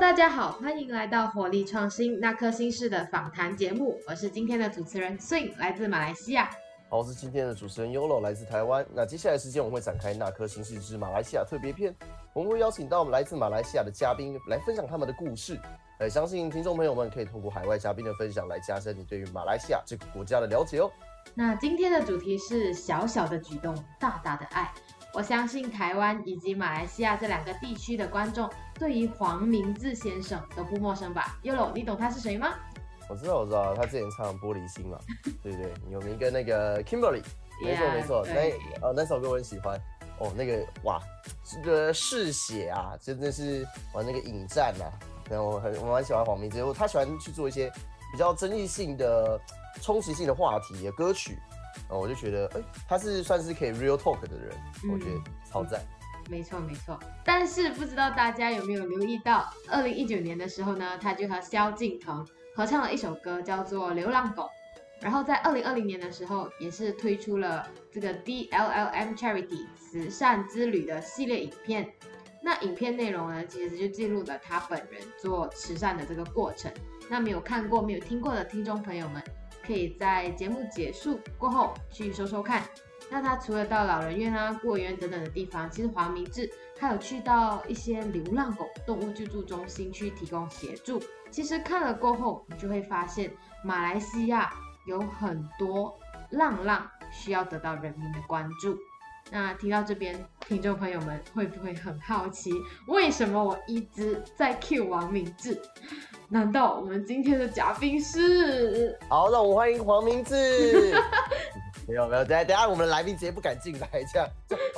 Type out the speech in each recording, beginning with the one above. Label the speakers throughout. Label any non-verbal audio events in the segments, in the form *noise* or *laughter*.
Speaker 1: 大家好，欢迎来到活力创新那颗心事的访谈节目，我是今天的主持人 Swing，来自马来西亚。
Speaker 2: 好，我是今天的主持人 Yolo，来自台湾。那接下来时间我们会展开那颗心事之马来西亚特别篇，我们会邀请到我们来自马来西亚的嘉宾来分享他们的故事。呃，相信听众朋友们可以通过海外嘉宾的分享来加深你对于马来西亚这个国家的了解哦。
Speaker 1: 那今天的主题是小小的举动，大大的爱。我相信台湾以及马来西亚这两个地区的观众，对于黄明志先生都不陌生吧？Yolo，你懂他是谁吗？
Speaker 2: 我知道，我知道，他之前唱《玻璃心》嘛，*laughs* 对不对？有名跟那个 Kimberly，没错没错，那呃那首歌我很喜欢哦，那个哇，这个嗜血啊，真的是玩那个引战啊，然后我很我蛮喜欢黄明志，他喜欢去做一些比较争议性的、冲击性的话题的歌曲。哦，我就觉得，哎，他是算是可以 real talk 的人，我觉得超赞。
Speaker 1: 没错没错，但是不知道大家有没有留意到，二零一九年的时候呢，他就和萧敬腾合唱了一首歌，叫做《流浪狗》。然后在二零二零年的时候，也是推出了这个 DLLM Charity 慈善之旅的系列影片。那影片内容呢，其实就记录了他本人做慈善的这个过程。那没有看过、没有听过的听众朋友们。可以在节目结束过后去搜搜看。那他除了到老人院啊、孤儿院等等的地方，其实黄明志还有去到一些流浪狗动物救助中心去提供协助。其实看了过后，你就会发现马来西亚有很多浪浪需要得到人民的关注。那听到这边，听众朋友们会不会很好奇，为什么我一直在 Q 王明志？难道我们今天的嘉宾是？
Speaker 2: 好，让我们欢迎黄明志。*laughs* 没有没有，等下等下，我们的来宾直接不敢进来，这样，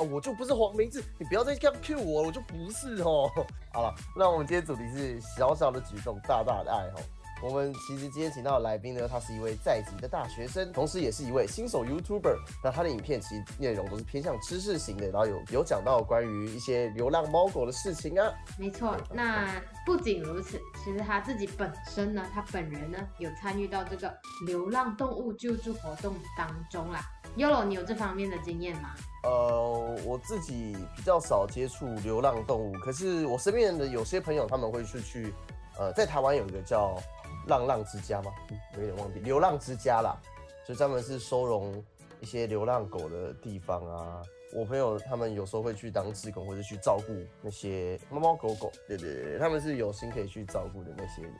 Speaker 2: 我就不是黄明志，你不要再这样 Q 我，我就不是哦。好了，那我们今天主题是小小的举动，大大的爱哦。我们其实今天请到的来宾呢，他是一位在籍的大学生，同时也是一位新手 YouTuber。那他的影片其实内容都是偏向知识型的，然后有有讲到关于一些流浪猫狗的事情啊。
Speaker 1: 没错，那不仅如此，其实他自己本身呢，他本人呢有参与到这个流浪动物救助活动当中啦。Yolo，你有这方面的经验吗？
Speaker 2: 呃，我自己比较少接触流浪动物，可是我身边的有些朋友他们会去去，呃，在台湾有一个叫。浪浪之家吗？有点忘记，流浪之家啦，就专门是收容一些流浪狗的地方啊。我朋友他们有时候会去当志工，或者去照顾那些猫猫狗狗。对对对，他们是有心可以去照顾的那些人。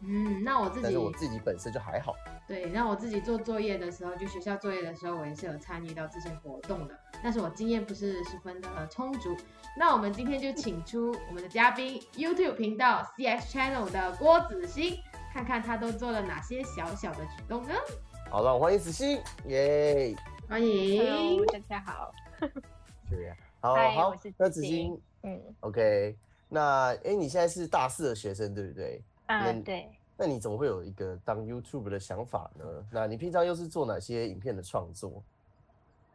Speaker 1: 嗯，那我自己，
Speaker 2: 但是我自己本身就还好。
Speaker 1: 对，那我自己做作业的时候，就学校作业的时候，我也是有参与到这些活动的，但是我经验不是十分的充足。那我们今天就请出我们的嘉宾，YouTube 频道 CX Channel 的郭子欣。看看他都做了哪些小小的举动呢？
Speaker 2: 好，了我欢迎子欣，耶！
Speaker 1: 欢迎，
Speaker 3: 大家好。
Speaker 2: 对呀，好好，那子欣，嗯，OK，那哎，你现在是大四的学生，对不对？
Speaker 3: 嗯，对。
Speaker 2: 那你怎么会有一个当 YouTube 的想法呢？那你平常又是做哪些影片的创作？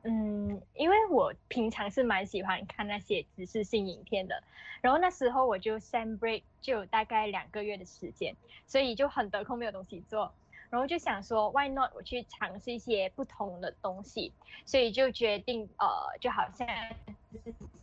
Speaker 3: 嗯，因为我平常是蛮喜欢看那些知识性影片的，然后那时候我就 sem break 就有大概两个月的时间，所以就很得空没有东西做，然后就想说 why not 我去尝试一些不同的东西，所以就决定呃就好像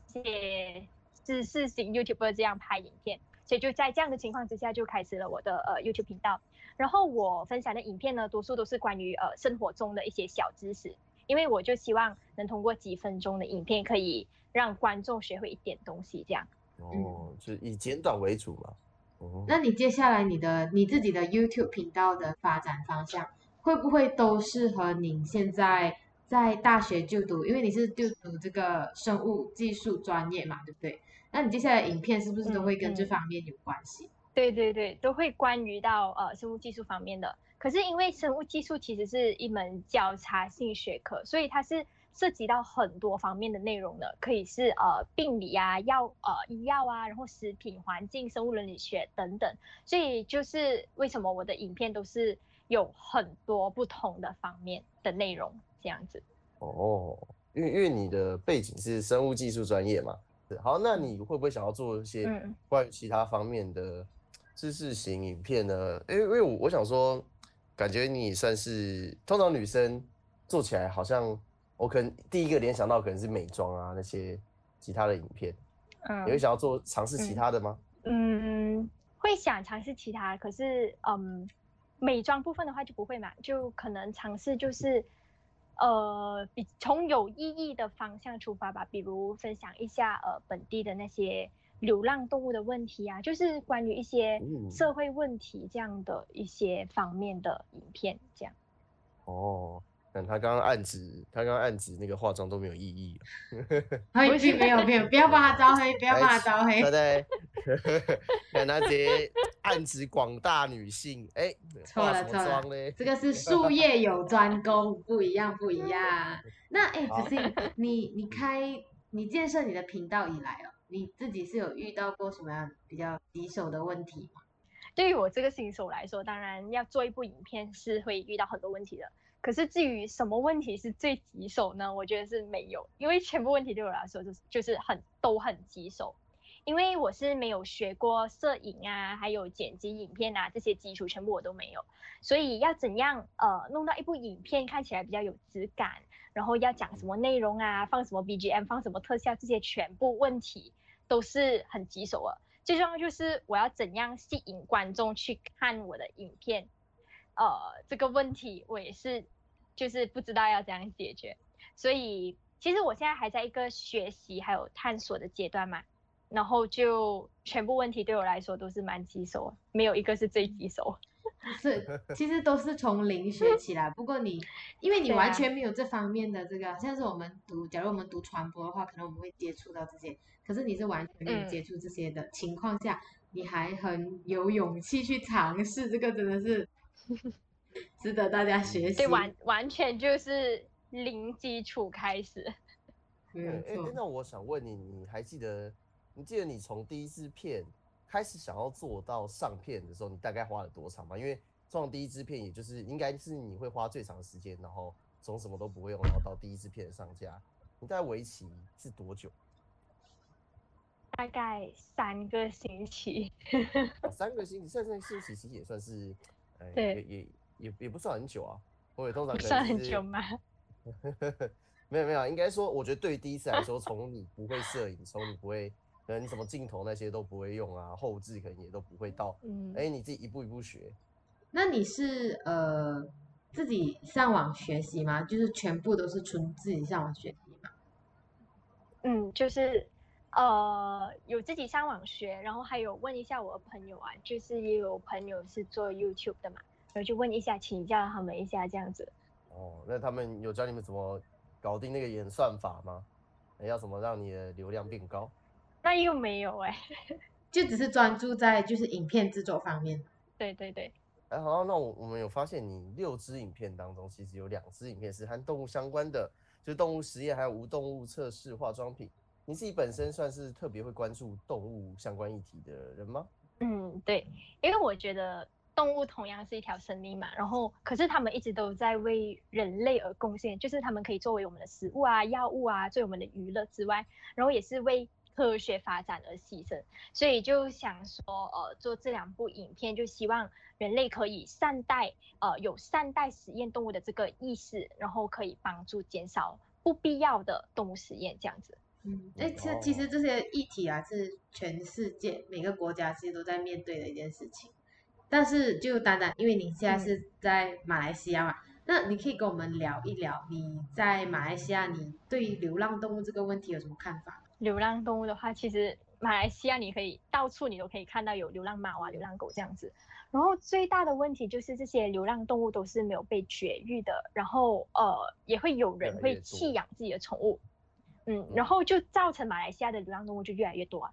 Speaker 3: 这些知识型 YouTuber 这样拍影片，所以就在这样的情况之下就开始了我的呃 YouTube 频道，然后我分享的影片呢多数都是关于呃生活中的一些小知识。因为我就希望能通过几分钟的影片，可以让观众学会一点东西，这样。
Speaker 2: 哦，就以简短为主嘛。
Speaker 1: 哦。那你接下来你的你自己的 YouTube 频道的发展方向，会不会都适合您现在在大学就读？因为你是就读这个生物技术专业嘛，对不对？那你接下来影片是不是都会跟这方面有关系？
Speaker 3: 对对对，都会关于到呃生物技术方面的。可是因为生物技术其实是一门交叉性学科，所以它是涉及到很多方面的内容的，可以是呃病理啊、药呃医药啊，然后食品、环境、生物伦理学等等。所以就是为什么我的影片都是有很多不同的方面的内容这样子。
Speaker 2: 哦，因为因为你的背景是生物技术专业嘛，好，那你会不会想要做一些关于其他方面的知识型影片呢？因为因为我我想说。感觉你算是通常女生做起来好像，我可能第一个联想到可能是美妆啊那些其他的影片，嗯，你会想要做尝试其他的吗？
Speaker 3: 嗯，会会想尝试其他，可是嗯，美妆部分的话就不会嘛，就可能尝试就是呃，比从有意义的方向出发吧，比如分享一下呃本地的那些流浪动物的问题啊，就是关于一些社会问题这样的一些方面的影片这样。
Speaker 2: 哦。他刚刚暗指，他刚刚暗指那个化妆都没有意义。*laughs*
Speaker 1: 没有没有没有，不要帮他招黑，不要帮他招黑。
Speaker 2: 对对，看他直接暗指广大女性，哎，
Speaker 1: 错了错了，这个是术业有专攻，不一样不一样。*laughs* 那哎，子欣，你你开你建设你的频道以来哦，你自己是有遇到过什么样比较棘手的问题吗？
Speaker 3: 对于我这个新手来说，当然要做一部影片是会遇到很多问题的。可是至于什么问题是最棘手呢？我觉得是没有，因为全部问题对我来说就是就是很都很棘手，因为我是没有学过摄影啊，还有剪辑影片啊这些基础全部我都没有，所以要怎样呃弄到一部影片看起来比较有质感，然后要讲什么内容啊，放什么 BGM，放什么特效，这些全部问题都是很棘手的。最重要就是我要怎样吸引观众去看我的影片。呃，这个问题我也是，就是不知道要怎样解决，所以其实我现在还在一个学习还有探索的阶段嘛，然后就全部问题对我来说都是蛮棘手，没有一个是最棘手。
Speaker 1: 是，其实都是从零学起来。不过你，因为你完全没有这方面的这个，像是我们读，假如我们读传播的话，可能我们会接触到这些，可是你是完全没有接触这些的情况下，你还很有勇气去尝试，这个真的是。*laughs* 值得大家学习。
Speaker 3: 对，完完全就是零基础开始。
Speaker 2: 哎，那我想问你，你还记得？你记得你从第一次片开始想要做到上片的时候，你大概花了多长吗？因为创第一支片，也就是应该是你会花最长的时间，然后从什么都不会用，然后到第一支片的上架，你大概为期是多久？
Speaker 3: 大概三个星期。
Speaker 2: 三个星期，三个星期其实也算是。对，也也也也不算很久啊。我也通常
Speaker 3: 算很久吗？*laughs*
Speaker 2: 没有没有，应该说，我觉得对于第一次来说，从你不会摄影，从你不会，可能什么镜头那些都不会用啊，后置可能也都不会到。嗯。哎，你自己一步一步学。
Speaker 1: 那你是呃自己上网学习吗？就是全部都是纯自己上网学习吗？
Speaker 3: 嗯，就是。呃，有自己上网学，然后还有问一下我的朋友啊，就是也有朋友是做 YouTube 的嘛，然后就问一下，请教他们一下这样子。
Speaker 2: 哦，那他们有教你们怎么搞定那个演算法吗？要怎么让你的流量变高？
Speaker 3: 那又没有哎，*laughs*
Speaker 1: 就只是专注在就是影片制作方面。
Speaker 3: 对对对。
Speaker 2: 哎，好，那我我们有发现你六支影片当中，其实有两支影片是和动物相关的，就是动物实验还有无动物测试化妆品。你自己本身算是特别会关注动物相关议题的人吗？
Speaker 3: 嗯，对，因为我觉得动物同样是一条生命嘛，然后可是他们一直都在为人类而贡献，就是他们可以作为我们的食物啊、药物啊，作为我们的娱乐之外，然后也是为科学发展而牺牲，所以就想说，呃，做这两部影片，就希望人类可以善待，呃，有善待实验动物的这个意识，然后可以帮助减少不必要的动物实验这样子。
Speaker 1: 嗯，哎，其实其实这些议题啊，是全世界每个国家其实都在面对的一件事情。但是就单单因为你现在是在马来西亚嘛，那你可以跟我们聊一聊你在马来西亚，你对流浪动物这个问题有什么看法？
Speaker 3: 流浪动物的话，其实马来西亚你可以到处你都可以看到有流浪猫啊、流浪狗这样子。然后最大的问题就是这些流浪动物都是没有被绝育的，然后呃也会有人会弃养自己的宠物。嗯，然后就造成马来西亚的流浪动物就越来越多啊。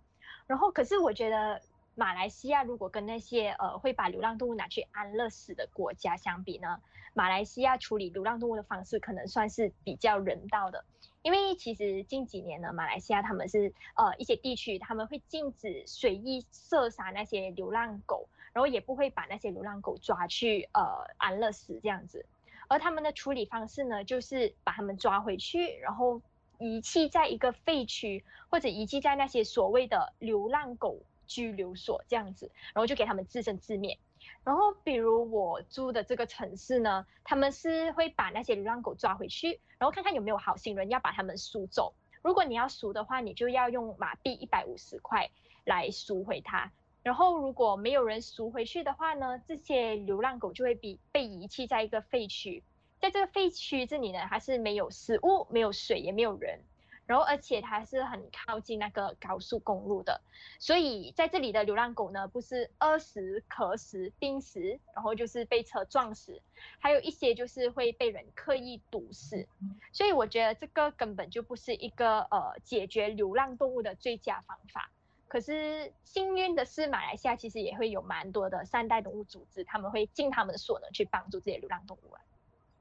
Speaker 3: 然后，可是我觉得马来西亚如果跟那些呃会把流浪动物拿去安乐死的国家相比呢，马来西亚处理流浪动物的方式可能算是比较人道的。因为其实近几年呢，马来西亚他们是呃一些地区他们会禁止随意射杀那些流浪狗，然后也不会把那些流浪狗抓去呃安乐死这样子。而他们的处理方式呢，就是把他们抓回去，然后。遗弃在一个废区，或者遗弃在那些所谓的流浪狗拘留所这样子，然后就给他们自生自灭。然后，比如我住的这个城市呢，他们是会把那些流浪狗抓回去，然后看看有没有好心人要把他们赎走。如果你要赎的话，你就要用马币一百五十块来赎回它。然后如果没有人赎回去的话呢，这些流浪狗就会被被遗弃在一个废墟，在这个废墟这里呢，它是没有食物、没有水、也没有人，然后而且它是很靠近那个高速公路的，所以在这里的流浪狗呢，不是饿死、渴死、病死，然后就是被车撞死，还有一些就是会被人刻意毒死，所以我觉得这个根本就不是一个呃解决流浪动物的最佳方法。可是幸运的是，马来西亚其实也会有蛮多的善待动物组织，他们会尽他们的所能去帮助这些流浪动物啊。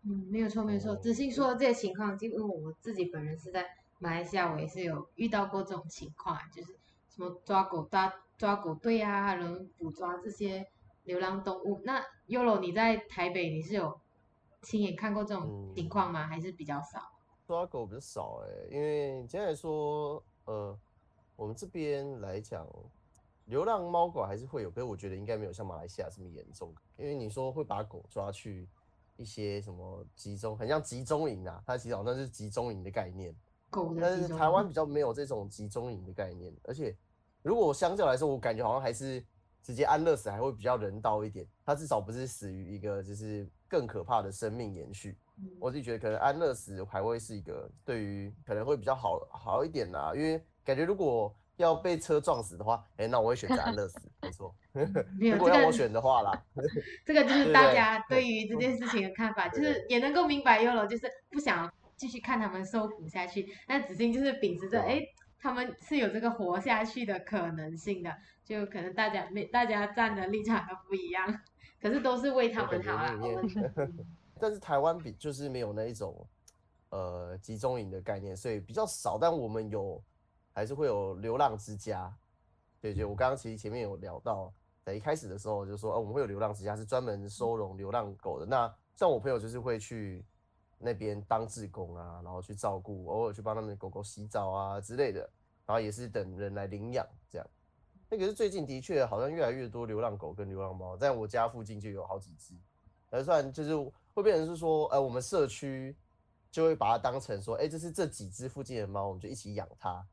Speaker 1: 嗯，没有错，没有错。子欣说的这些情况，因为我自己本人是在马来西亚，我也是有遇到过这种情况，就是什么抓狗抓抓狗队啊，然后捕抓这些流浪动物。那 Yolo，你在台北你是有亲眼看过这种情况吗？还是比较少？
Speaker 2: 抓狗比较少哎，因为简单来说，呃。我们这边来讲，流浪猫狗还是会有，可是我觉得应该没有像马来西亚这么严重。因为你说会把狗抓去一些什么集中，很像集中营啊，它其实好像是集中营的概念。
Speaker 1: 狗的
Speaker 2: 但是台湾比较没有这种集中营的概念，而且如果相较来说，我感觉好像还是直接安乐死还会比较人道一点。它至少不是死于一个就是更可怕的生命延续。我自己觉得可能安乐死还会是一个对于可能会比较好好一点啦，因为。感觉如果要被车撞死的话，哎，那我会选择安乐死，没错。*laughs* *laughs* 如果要我选的话啦，*laughs*
Speaker 1: 这个就是大家对于这件事情的看法，就是也能够明白 Yolo 就是不想继续看他们受苦下去。那子欣就是秉持着，哎，他们是有这个活下去的可能性的，就可能大家每大家站的立场都不一样，*laughs* 可是都是为他们好啊。*laughs*
Speaker 2: 但是台湾比就是没有那一种呃集中营的概念，所以比较少。但我们有。还是会有流浪之家，对对，我刚刚其实前面有聊到，在一开始的时候就说，哦，我们会有流浪之家，是专门收容流浪狗的。那像我朋友就是会去那边当志工啊，然后去照顾，偶尔去帮他们的狗狗洗澡啊之类的，然后也是等人来领养这样。那可是最近的确好像越来越多流浪狗跟流浪猫，在我家附近就有好几只，还算就是会变成是说，呃，我们社区就会把它当成说，哎，这是这几只附近的猫，我们就一起养它。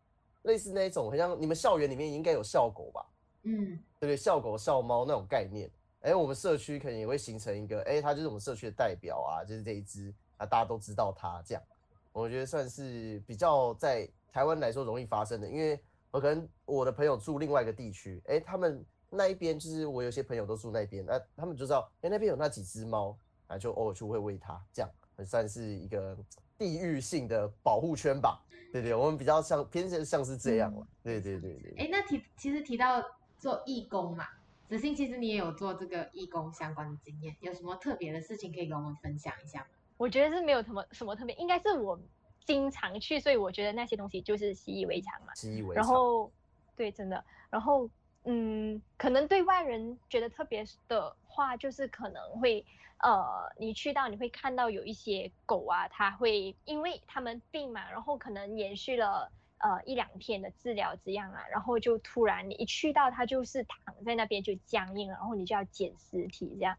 Speaker 2: 类似那种，好像你们校园里面应该有校狗吧？
Speaker 1: 嗯，
Speaker 2: 对不对？校狗、校猫那种概念，哎，我们社区可能也会形成一个，哎，它就是我们社区的代表啊，就是这一只啊，大家都知道他这样。我觉得算是比较在台湾来说容易发生的，因为我可能我的朋友住另外一个地区，哎，他们那一边就是我有些朋友都住那边，那他们就知道，哎，那边有那几只猫，啊，就偶尔就会喂它，这样很算是一个地域性的保护圈吧。对对，我们比较像偏向像是这样了。对对对对。
Speaker 1: 哎，那提其实提到做义工嘛，子欣其实你也有做这个义工相关的经验，有什么特别的事情可以跟我们分享一下吗？
Speaker 3: 我觉得是没有什么什么特别，应该是我经常去，所以我觉得那些东西就是习以为常嘛。
Speaker 2: 习以为
Speaker 3: 常。然后，对，真的。然后，嗯，可能对外人觉得特别的话，就是可能会。呃，你去到你会看到有一些狗啊，它会因为它们病嘛，然后可能延续了呃一两天的治疗这样啊，然后就突然你一去到它就是躺在那边就僵硬了，然后你就要捡尸体这样，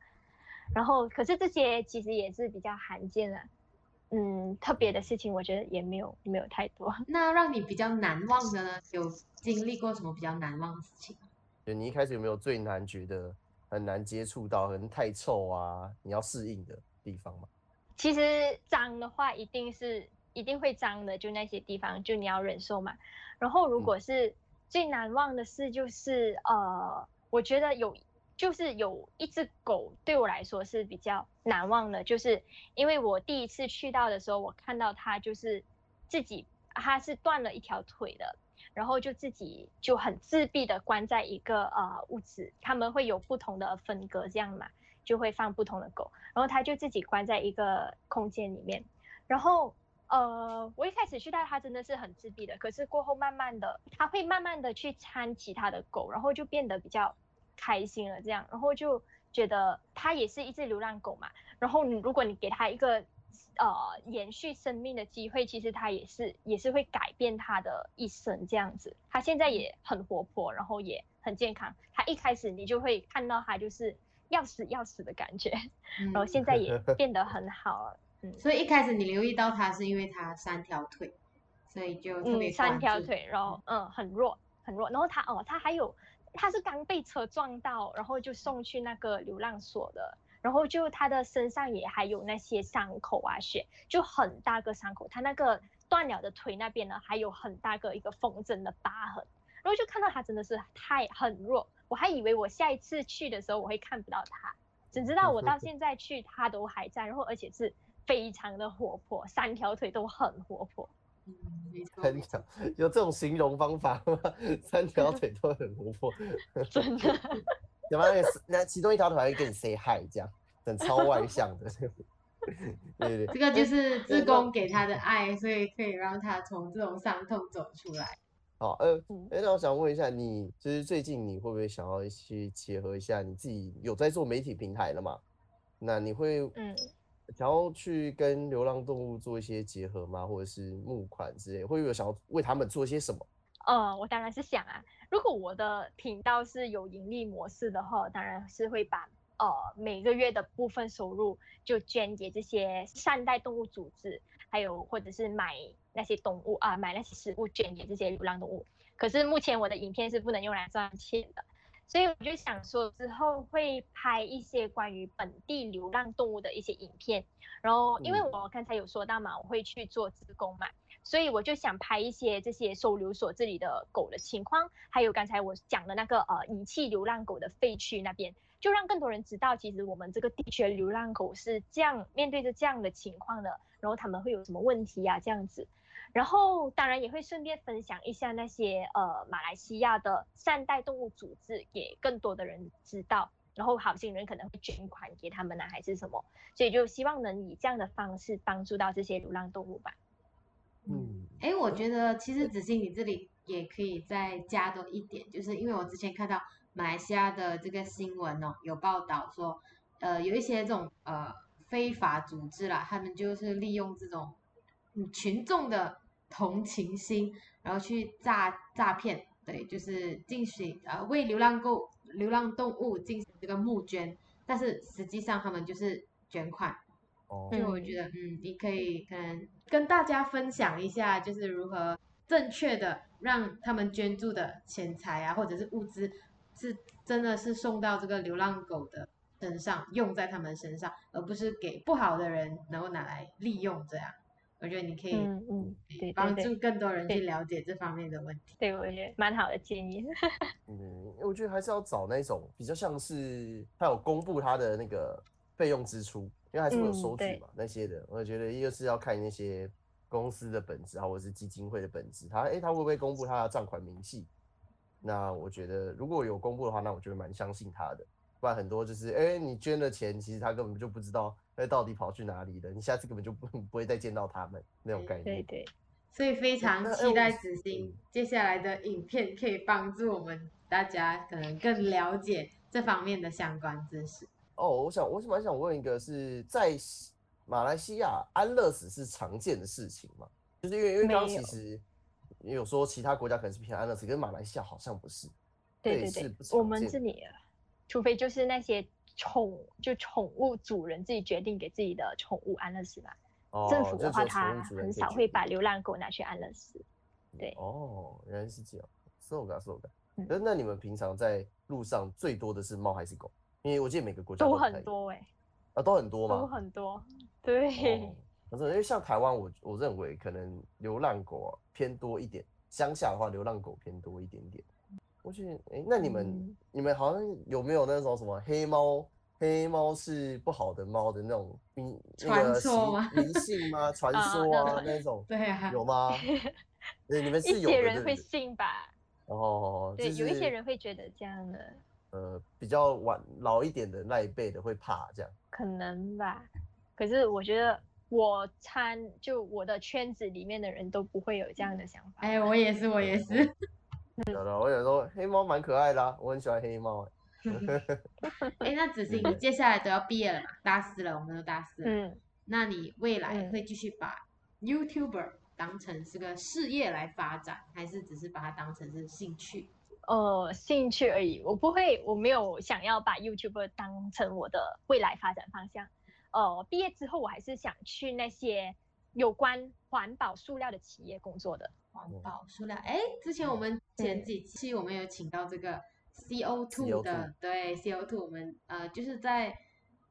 Speaker 3: 然后可是这些其实也是比较罕见的，嗯，特别的事情我觉得也没有没有太多。*laughs*
Speaker 1: 那让你比较难忘的呢？有经历过什么比较难忘的事情？
Speaker 2: 就你一开始有没有最难觉得？很难接触到，可能太臭啊，你要适应的地方嘛。
Speaker 3: 其实脏的话，一定是一定会脏的，就那些地方，就你要忍受嘛。然后，如果是最难忘的事，就是呃，我觉得有，就是有一只狗对我来说是比较难忘的，就是因为我第一次去到的时候，我看到它就是自己，它是断了一条腿的。然后就自己就很自闭的关在一个呃屋子，他们会有不同的分隔这样嘛，就会放不同的狗，然后它就自己关在一个空间里面，然后呃我一开始去到它真的是很自闭的，可是过后慢慢的它会慢慢的去搀其他的狗，然后就变得比较开心了这样，然后就觉得它也是一只流浪狗嘛，然后你如果你给它一个。呃，延续生命的机会，其实它也是也是会改变它的一生这样子。它现在也很活泼，然后也很健康。它一开始你就会看到它就是要死要死的感觉，然后现在也 *laughs* 变得很好了。
Speaker 1: 嗯，所以一开始你留意到它是因为它三条腿，所以就特别
Speaker 3: 三条腿，然后嗯很弱很弱，然后它哦它还有他是刚被车撞到，然后就送去那个流浪所的，然后就他的身上也还有那些伤口啊，血就很大个伤口，他那个断了的腿那边呢，还有很大个一个缝针的疤痕，然后就看到他真的是太很弱，我还以为我下一次去的时候我会看不到他，只知道我到现在去他都还在，然后而且是非常的活泼，三条腿都很活泼。
Speaker 2: 三条有这种形容方法吗？*laughs* 三条腿都很活泼，*laughs*
Speaker 3: 真的。
Speaker 2: 有没有？那其中一条腿还会跟你 say hi，这样，很超外向的。*laughs* 对对
Speaker 1: 这个就是自宫给他的爱，所以可以让他从这种伤痛走出来。
Speaker 2: 好，呃，哎，那我想问一下，你就是最近你会不会想要去结合一下你自己有在做媒体平台了嘛？那你会嗯。想要去跟流浪动物做一些结合吗？或者是募款之类，会有想要为他们做些什么？
Speaker 3: 呃，我当然是想啊。如果我的频道是有盈利模式的话，当然是会把呃每个月的部分收入就捐给这些善待动物组织，还有或者是买那些动物啊，买那些食物捐给这些流浪动物。可是目前我的影片是不能用来赚钱的。所以我就想说，之后会拍一些关于本地流浪动物的一些影片。然后，因为我刚才有说到嘛，我会去做自工嘛，所以我就想拍一些这些收留所这里的狗的情况，还有刚才我讲的那个呃遗弃流浪狗的废墟那边，就让更多人知道，其实我们这个地区的流浪狗是这样面对着这样的情况的，然后他们会有什么问题呀？这样子。然后当然也会顺便分享一下那些呃马来西亚的善待动物组织，给更多的人知道。然后好心人可能会捐款给他们呢，还是什么？所以就希望能以这样的方式帮助到这些流浪动物吧。
Speaker 1: 嗯，哎，我觉得其实子欣你这里也可以再加多一点，就是因为我之前看到马来西亚的这个新闻哦，有报道说，呃，有一些这种呃非法组织啦，他们就是利用这种群众的。同情心，然后去诈诈骗，对，就是进行呃为流浪狗、流浪动物进行这个募捐，但是实际上他们就是捐款。哦，所以我觉得，嗯，你可以可能跟大家分享一下，就是如何正确的让他们捐助的钱财啊，或者是物资，是真的是送到这个流浪狗的身上，用在他们身上，而不是给不好的人然后拿来利用这样。我觉得你可以，嗯嗯，对，帮助更多人去了解这方面的问题。
Speaker 3: 对，我觉得蛮好的建议。*laughs*
Speaker 2: 嗯，我觉得还是要找那种比较像是他有公布他的那个费用支出，因为还是会有收据嘛，那些的。我觉得一个是要看那些公司的本质啊，或者是基金会的本质，他哎，他会不会公布他的账款明细？那我觉得如果有公布的话，那我觉得蛮相信他的。不然很多就是，哎，你捐了钱，其实他根本就不知道。那到底跑去哪里了？你下次根本就不 *laughs* 不会再见到他们那种概念。
Speaker 3: 对对，
Speaker 1: 所以非常期待子欣接下来的影片，可以帮助我们大家可能更了解这方面的相关知识。
Speaker 2: 哦，我想我蛮想问一个，是在马来西亚安乐死是常见的事情吗？就是因为因为刚其实有说其他国家可能是偏安乐死，可是马来西亚好像不是。
Speaker 3: 对对对，我们这里，除非就是那些。宠就宠物主人自己决定给自己的宠物安乐死吧。政府的话，他很少会把流浪狗拿去安乐死。对。
Speaker 2: 哦，原来是这样。so g so g 那那你们平常在路上最多的是猫还是狗？因为我记得每个国家
Speaker 3: 都很多哎。
Speaker 2: 啊，都很多吗？
Speaker 3: 都很多。对。
Speaker 2: 可是因为像台湾，我我认为可能流浪狗偏多一点。乡下的话，流浪狗偏多一点点。我去，哎，那你们你们好像有没有那种什么黑猫？黑猫是不好的猫的那种迷
Speaker 1: 传说吗？*laughs*
Speaker 2: 迷信吗？传说啊那种？
Speaker 1: 对啊，
Speaker 2: 有吗？对，你们是有
Speaker 3: 一些人会信吧？
Speaker 2: 哦，
Speaker 3: 对，有一些人会觉得这样的。
Speaker 2: 呃，比较晚老一点的那一辈的会怕这样。
Speaker 3: 可能吧，可是我觉得我参就我的圈子里面的人都不会有这样的想法。
Speaker 1: 哎，我也是，我也是。
Speaker 2: 有的，我有说黑猫蛮可爱的，我很喜欢黑猫。*laughs*
Speaker 1: 哎，那子欣，你接下来都要毕业了嘛？大四了，我们都大四了。嗯，那你未来会继续把 YouTuber 当成是个事业来发展，还是只是把它当成是兴趣？
Speaker 3: 呃，兴趣而已，我不会，我没有想要把 YouTuber 当成我的未来发展方向。呃，毕业之后，我还是想去那些有关环保塑料的企业工作的。
Speaker 1: 环保塑料，哎，之前我们前。几期我们有请到这个 CO2 的，对 CO2，我们呃就是在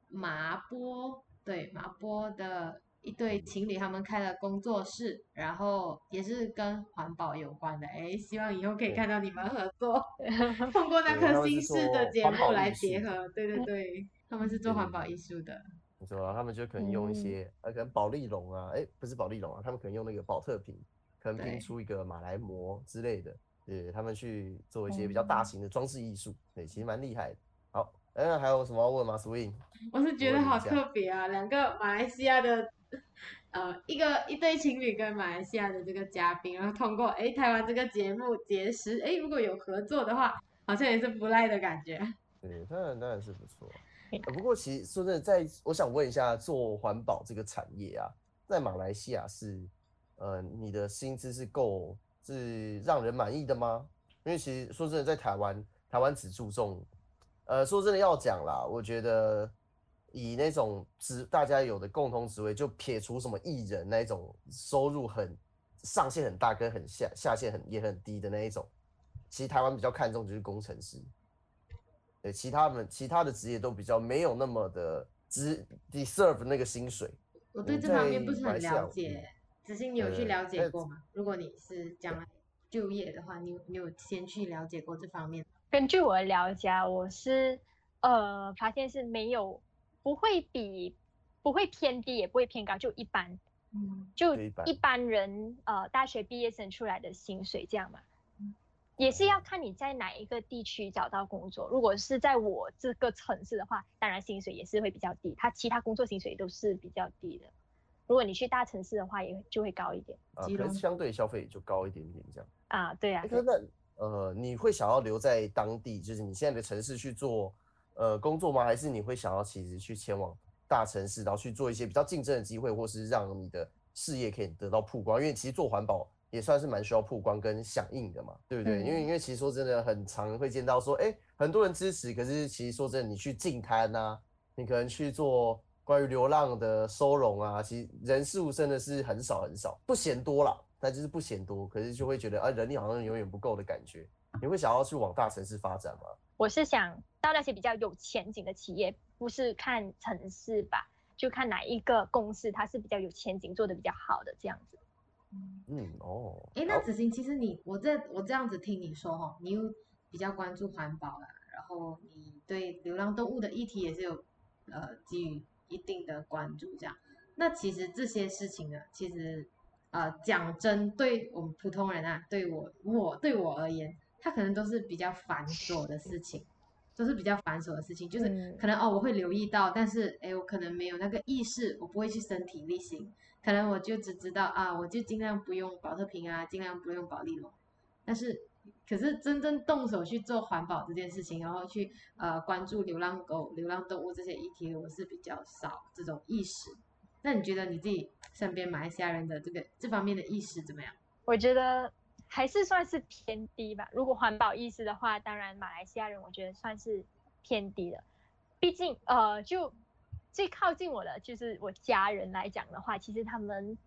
Speaker 1: 麻波，对麻波的一对情侣，他们开了工作室，然后也是跟环保有关的，哎，希望以后可以看到你们合作，*laughs* 通过那颗心事的节目来结合，对对对，他们是做环保艺术的，
Speaker 2: 没错，他们就可。能用一些呃，可能宝丽龙啊，哎，不是宝丽龙啊，他们可能用那个宝特瓶，可能拼出一个马来模之类的。对他们去做一些比较大型的装饰艺术，对，其实蛮厉害的。好，嗯，还有什么要问吗？Swing，
Speaker 1: 我是觉得好特别啊，两个马来西亚的，呃，一个一对情侣跟马来西亚的这个嘉宾，然后通过哎台湾这个节目结识，哎，如果有合作的话，好像也是不赖的感觉。
Speaker 2: 对，当然当然是不错。不过其实说真的，在我想问一下，做环保这个产业啊，在马来西亚是，呃，你的薪资是够？是让人满意的吗？因为其实说真的，在台湾，台湾只注重，呃，说真的要讲啦，我觉得以那种职大家有的共同职位，就撇除什么艺人那一种收入很上限很大跟很下下限很也很低的那一种，其实台湾比较看重就是工程师，对，其他们其他的职业都比较没有那么的值 deserve 那个薪水。
Speaker 1: 我对这方面不是很了解。子欣，你有去了解过吗？如果你是将来就业的话，你你有先去了解过这方面？
Speaker 3: 根据我的了解，我是呃发现是没有，不会比不会偏低，也不会偏高，就一般，嗯，就一般人呃大学毕业生出来的薪水这样嘛，也是要看你在哪一个地区找到工作。如果是在我这个城市的话，当然薪水也是会比较低，他其他工作薪水都是比较低的。如果你去大城市的话，也就会高一点，
Speaker 2: 啊，可能相对消费也就高一点点这样。
Speaker 3: 啊，对啊。
Speaker 2: 那呃，你会想要留在当地，就是你现在的城市去做呃工作吗？还是你会想要其实去前往大城市，然后去做一些比较竞争的机会，或是让你的事业可以得到曝光？因为其实做环保也算是蛮需要曝光跟响应的嘛，对不对？因为因为其实说真的，很常会见到说，哎，很多人支持，可是其实说真的，你去进摊呐，你可能去做。关于流浪的收容啊，其实人数真的是很少很少，不嫌多啦，但就是不嫌多，可是就会觉得啊，人力好像永远不够的感觉。你会想要去往大城市发展吗？
Speaker 3: 我是想到那些比较有前景的企业，不是看城市吧，就看哪一个公司它是比较有前景，做的比较好的这样子。
Speaker 2: 嗯哦，
Speaker 1: 哎，那子欣，其实你我这我这样子听你说哈，你又比较关注环保啊，然后你对流浪动物的议题也是有呃基于。一定的关注，这样，那其实这些事情呢，其实，呃，讲真，对我们普通人啊，对我我对我而言，它可能都是比较繁琐的事情，都是比较繁琐的事情，就是可能哦，我会留意到，但是哎，我可能没有那个意识，我不会去身体力行，可能我就只知道啊，我就尽量不用保特瓶啊，尽量不用保利龙，但是。可是真正动手去做环保这件事情，然后去呃关注流浪狗、流浪动物这些议题，我是比较少这种意识。那你觉得你自己身边马来西亚人的这个这方面的意识怎么样？
Speaker 3: 我觉得还是算是偏低吧。如果环保意识的话，当然马来西亚人我觉得算是偏低的。毕竟呃，就最靠近我的就是我家人来讲的话，其实他们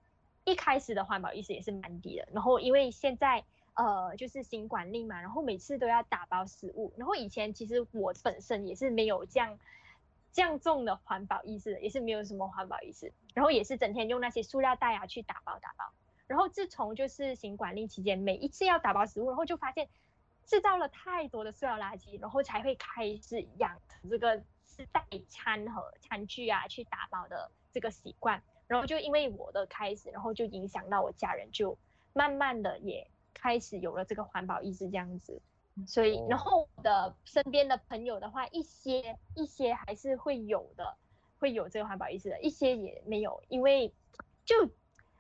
Speaker 3: 一开始的环保意识也是蛮低的。然后因为现在。呃，就是新管令嘛，然后每次都要打包食物，然后以前其实我本身也是没有这样这样重的环保意识，也是没有什么环保意识，然后也是整天用那些塑料袋啊去打包打包，然后自从就是新管令期间，每一次要打包食物，然后就发现制造了太多的塑料垃圾，然后才会开始养成这个是带餐盒、餐具啊去打包的这个习惯，然后就因为我的开始，然后就影响到我家人，就慢慢的也。开始有了这个环保意识这样子，所以然后我的身边的朋友的话，一些一些还是会有的，会有这个环保意识的，一些也没有，因为就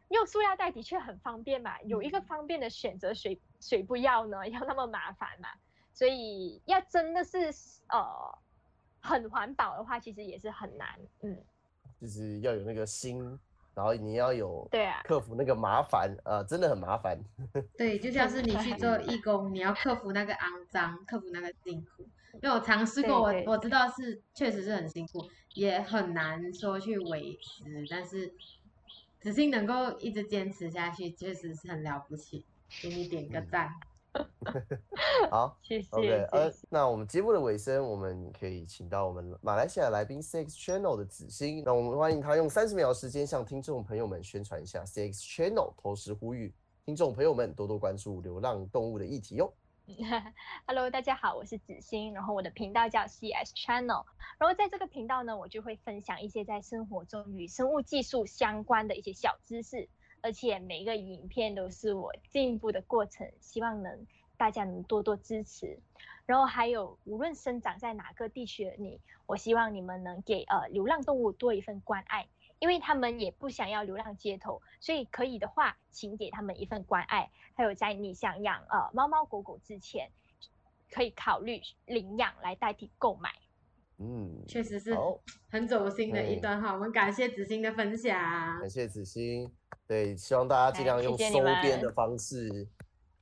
Speaker 3: 用塑料袋的确很方便嘛，有一个方便的选择，谁谁不要呢？*laughs* 要那么麻烦嘛？所以要真的是呃很环保的话，其实也是很难，嗯，
Speaker 2: 就是要有那个心。然后你要有
Speaker 3: 对啊，
Speaker 2: 克服那个麻烦，呃，真的很麻烦。*laughs*
Speaker 1: 对，就像是你去做义工，你要克服那个肮脏，克服那个辛苦。因为我尝试过，我我知道是确实是很辛苦，也很难说去维持。但是只是能够一直坚持下去，确实是很了不起，给你点个赞。*laughs*
Speaker 2: 好 *laughs*
Speaker 3: 谢谢。
Speaker 2: ，OK，
Speaker 3: 谢
Speaker 2: 呃，那我们节目的尾声，我们可以请到我们马来西亚来宾 CX Channel 的子欣，那我们欢迎他用三十秒的时间向听众朋友们宣传一下 CX Channel，同时呼吁听众朋友们多多关注流浪动物的议题哦。*laughs*
Speaker 3: Hello，大家好，我是子欣，然后我的频道叫 CS Channel，然后在这个频道呢，我就会分享一些在生活中与生物技术相关的一些小知识，而且每一个影片都是我进步的过程，希望能大家能多多支持。然后还有，无论生长在哪个地区的你，我希望你们能给呃流浪动物多一份关爱，因为他们也不想要流浪街头，所以可以的话，请给他们一份关爱。还有，在你想养呃猫猫狗狗之前，可以考虑领养来代替购买。
Speaker 2: 嗯，
Speaker 1: 确实是，很走心的一
Speaker 2: 嗯
Speaker 1: 段话。我们感谢子欣的分享
Speaker 2: 感。谢子欣，对，希望大家尽
Speaker 3: 哎
Speaker 2: 量用收编的方式，对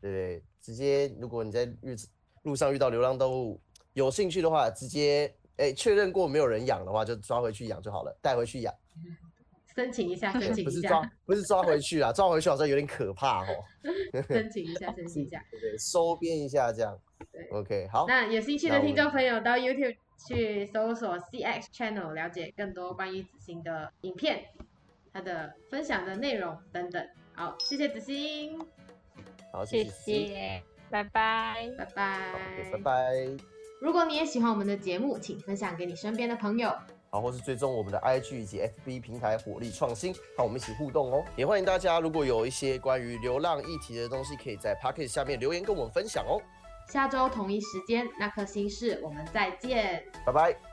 Speaker 2: 不对？直接如果你在日路上遇到流浪动物，有兴趣的话，直接哎确认过没有人养的话，就抓回去养就好了，带回去养，
Speaker 1: 申请一下，申请一下
Speaker 2: 不是抓
Speaker 1: 下，
Speaker 2: 不是抓回去啊，抓回去好像有点可怕哦，
Speaker 1: 申请一下，申请一下。*laughs*
Speaker 2: 对不对？收编一下这样
Speaker 1: 对
Speaker 2: ，OK，好，
Speaker 1: 那有兴趣的听众朋友到 YouTube 去搜索 CX Channel，了解更多关于子欣的影片、他的分享的内容等等。好，谢谢子欣，
Speaker 2: 好，谢
Speaker 3: 谢拜拜。
Speaker 1: 拜拜。
Speaker 2: 拜拜。
Speaker 1: 如果你也喜欢我们的节目，请分享给你身边的朋友。
Speaker 2: 好，或是追踪我们的 IG 以及 FB 平台火力创新，和我们一起互动哦。也欢迎大家，如果有一些关于流浪议题的东西，可以在 p o c k e t 下面留言跟我们分享哦。
Speaker 1: 下周同一时间，那颗心事，我们再见。
Speaker 2: 拜拜。